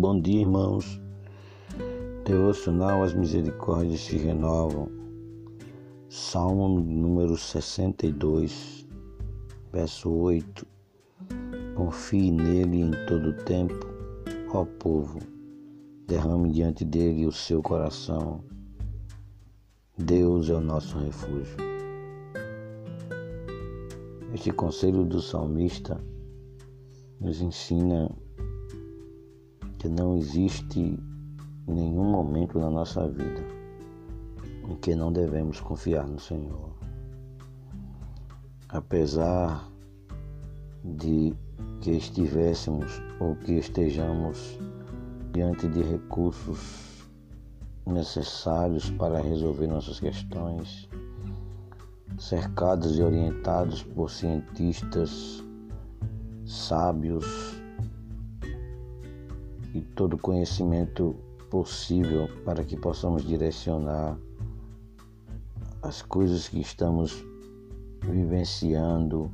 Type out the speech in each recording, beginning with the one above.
Bom dia, irmãos. Devocional As Misericórdias se renovam. Salmo número 62, verso 8. Confie nele em todo o tempo, ó povo. Derrame diante dele o seu coração. Deus é o nosso refúgio. Este conselho do salmista nos ensina que não existe nenhum momento na nossa vida em que não devemos confiar no Senhor. Apesar de que estivéssemos ou que estejamos diante de recursos necessários para resolver nossas questões, cercados e orientados por cientistas sábios e todo conhecimento possível para que possamos direcionar as coisas que estamos vivenciando,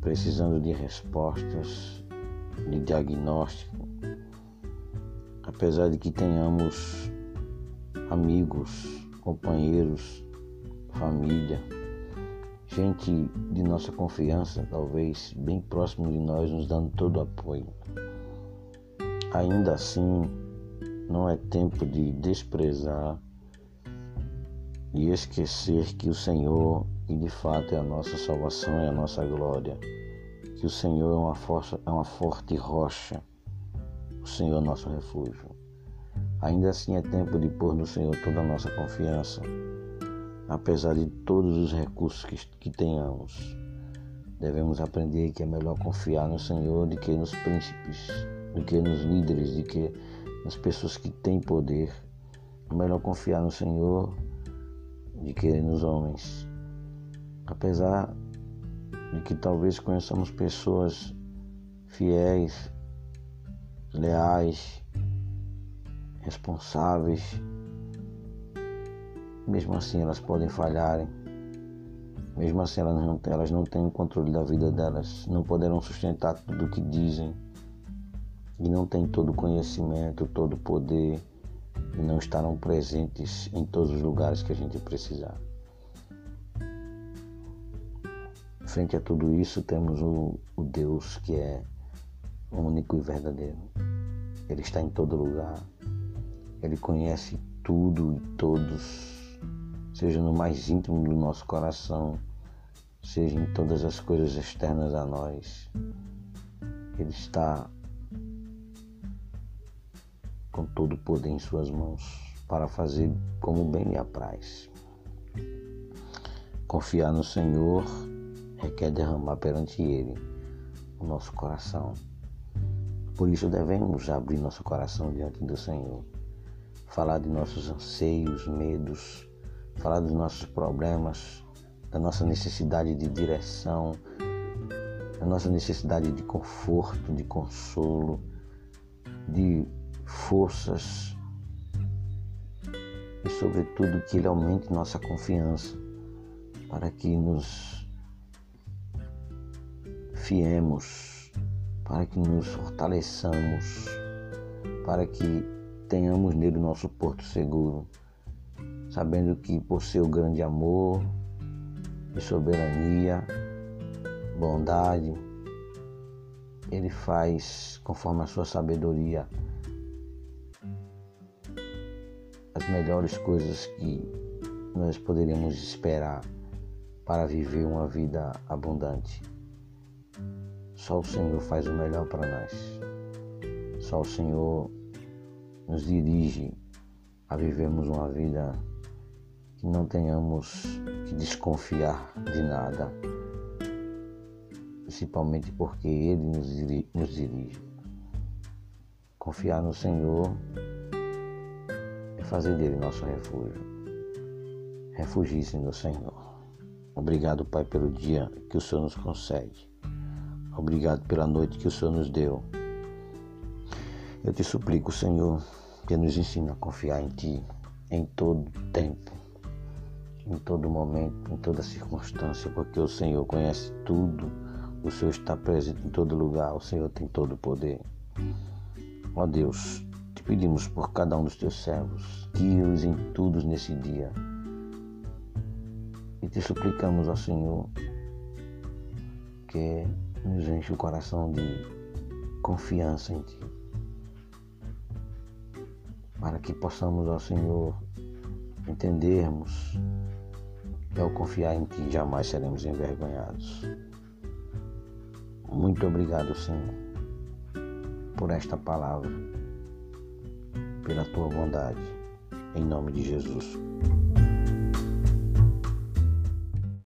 precisando de respostas, de diagnóstico. Apesar de que tenhamos amigos, companheiros, família, gente de nossa confiança, talvez bem próximo de nós, nos dando todo o apoio. Ainda assim, não é tempo de desprezar e esquecer que o Senhor, que de fato é a nossa salvação e a nossa glória, que o Senhor é uma, força, é uma forte rocha, o Senhor é nosso refúgio. Ainda assim é tempo de pôr no Senhor toda a nossa confiança, apesar de todos os recursos que, que tenhamos. Devemos aprender que é melhor confiar no Senhor do que nos príncipes do que nos líderes, do que nas pessoas que têm poder. É melhor confiar no Senhor do que nos homens. Apesar de que talvez conheçamos pessoas fiéis, leais, responsáveis, mesmo assim elas podem falharem. Mesmo assim elas não, elas não têm o controle da vida delas, não poderão sustentar tudo o que dizem e não têm todo o conhecimento, todo o poder e não estarão presentes em todos os lugares que a gente precisar. Frente a tudo isso, temos o, o Deus que é único e verdadeiro. Ele está em todo lugar. Ele conhece tudo e todos, seja no mais íntimo do nosso coração, seja em todas as coisas externas a nós. Ele está com todo o poder em suas mãos para fazer como bem lhe apraz. Confiar no Senhor requer derramar perante Ele o nosso coração. Por isso devemos abrir nosso coração diante do Senhor, falar de nossos anseios, medos, falar dos nossos problemas, da nossa necessidade de direção, da nossa necessidade de conforto, de consolo, de forças e, sobretudo, que Ele aumente nossa confiança para que nos fiemos, para que nos fortaleçamos, para que tenhamos nele nosso porto seguro, sabendo que por seu grande amor e soberania, bondade, ele faz conforme a sua sabedoria as melhores coisas que nós poderíamos esperar para viver uma vida abundante. Só o Senhor faz o melhor para nós. Só o Senhor nos dirige a vivermos uma vida que não tenhamos que desconfiar de nada, principalmente porque Ele nos dirige. Confiar no Senhor fazer dele nosso refúgio. Refugie-se no Senhor. Obrigado, Pai, pelo dia que o Senhor nos concede. Obrigado pela noite que o Senhor nos deu. Eu te suplico, Senhor, que nos ensine a confiar em Ti em todo tempo, em todo momento, em toda circunstância, porque o Senhor conhece tudo, o Senhor está presente em todo lugar, o Senhor tem todo o poder. Ó Deus, pedimos por cada um dos teus servos, guia-os em tudo nesse dia. E te suplicamos, ó Senhor, que nos enche o coração de confiança em Ti. Para que possamos, ó Senhor, entendermos que ao confiar em Ti jamais seremos envergonhados. Muito obrigado, Senhor, por esta palavra, pela Tua bondade, em nome de Jesus.